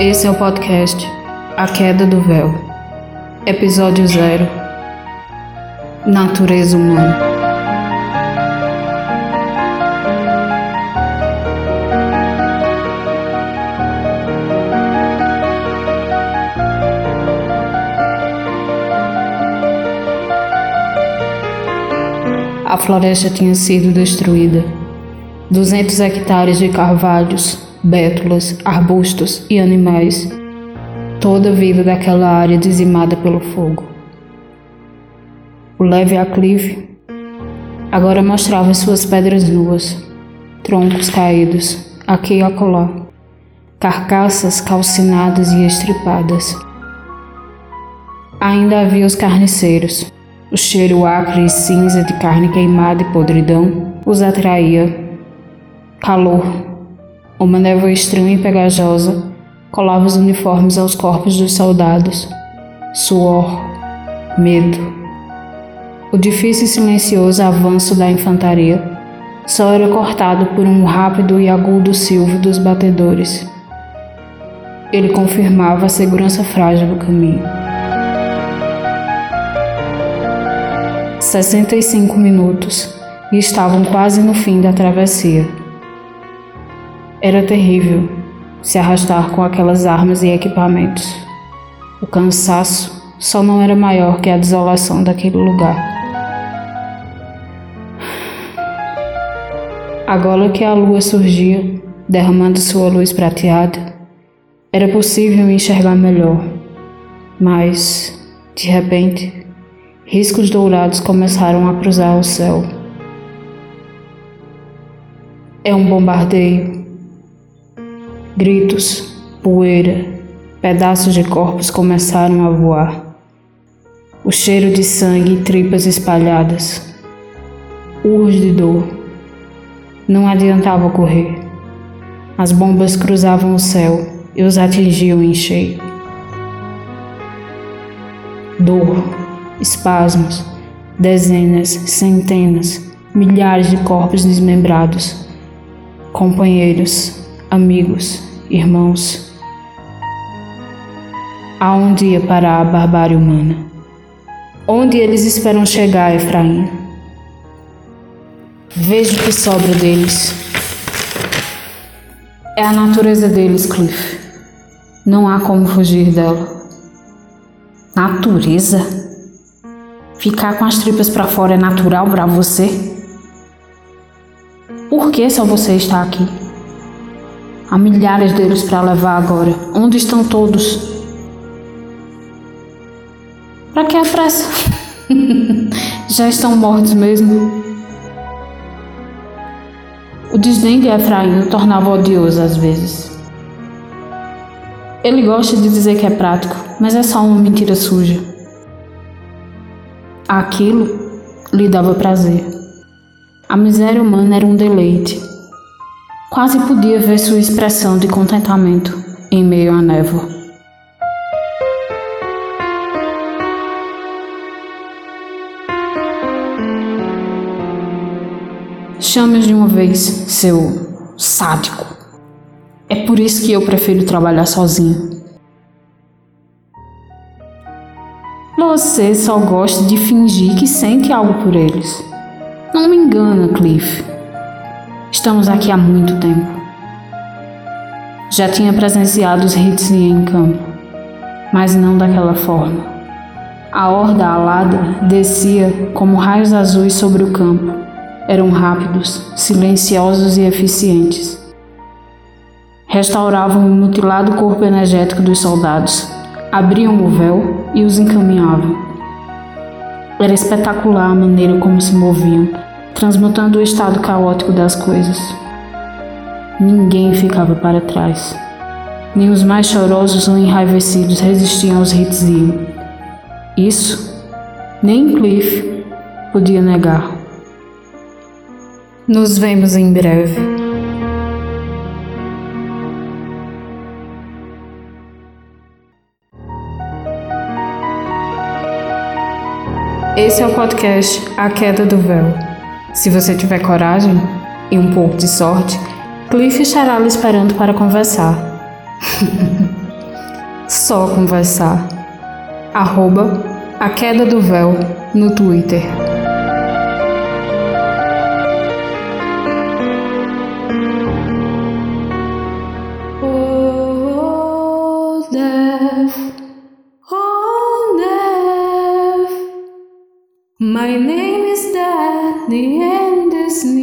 Esse é o podcast A Queda do Véu, Episódio Zero Natureza Humana. A floresta tinha sido destruída. 200 hectares de carvalhos, bétulas, arbustos e animais, toda a vida daquela área dizimada pelo fogo. O leve aclive agora mostrava suas pedras nuas, troncos caídos, aqui e acolá, carcaças calcinadas e estripadas. Ainda havia os carniceiros. O cheiro acre e cinza de carne queimada e podridão os atraía. Calor, uma névoa estranha e pegajosa colava os uniformes aos corpos dos soldados. Suor, medo. O difícil e silencioso avanço da infantaria só era cortado por um rápido e agudo silvo dos batedores. Ele confirmava a segurança frágil do caminho. 65 minutos e estavam quase no fim da travessia. Era terrível se arrastar com aquelas armas e equipamentos. O cansaço só não era maior que a desolação daquele lugar. Agora que a lua surgia, derramando sua luz prateada, era possível enxergar melhor. Mas, de repente, riscos dourados começaram a cruzar o céu. É um bombardeio, Gritos, poeira, pedaços de corpos começaram a voar. O cheiro de sangue e tripas espalhadas. Urros de dor. Não adiantava correr. As bombas cruzavam o céu e os atingiam em cheio. Dor, espasmos, dezenas, centenas, milhares de corpos desmembrados. Companheiros, amigos, irmãos. Há um dia para a barbárie humana. Onde eles esperam chegar, Efraim? Veja o que sobra deles. É a natureza deles, Cliff. Não há como fugir dela. Natureza? Ficar com as tripas para fora é natural para você? Por que só você está aqui? Há milhares deles para levar agora. Onde estão todos? Para que a pressa? Já estão mortos mesmo. O desdém de Efraim tornava odioso às vezes. Ele gosta de dizer que é prático, mas é só uma mentira suja. Aquilo lhe dava prazer. A miséria humana era um deleite, Quase podia ver sua expressão de contentamento em meio à névoa. Chame-os de uma vez, seu sádico. É por isso que eu prefiro trabalhar sozinho. Você só gosta de fingir que sente algo por eles. Não me engana, Cliff. Estamos aqui há muito tempo. Já tinha presenciado os hits em campo, mas não daquela forma. A horda alada descia como raios azuis sobre o campo. Eram rápidos, silenciosos e eficientes. Restauravam o mutilado corpo energético dos soldados, abriam o véu e os encaminhavam. Era espetacular a maneira como se moviam, transmutando o estado caótico das coisas. Ninguém ficava para trás. Nem os mais chorosos ou enraivecidos resistiam aos hits e isso nem Cliff podia negar. Nos vemos em breve. Esse é o podcast A Queda do Véu. Se você tiver coragem e um pouco de sorte, Cliff estará lhe esperando para conversar. só conversar. Arroba a queda do véu no Twitter. Oh, death, oh, death. My name the end is near.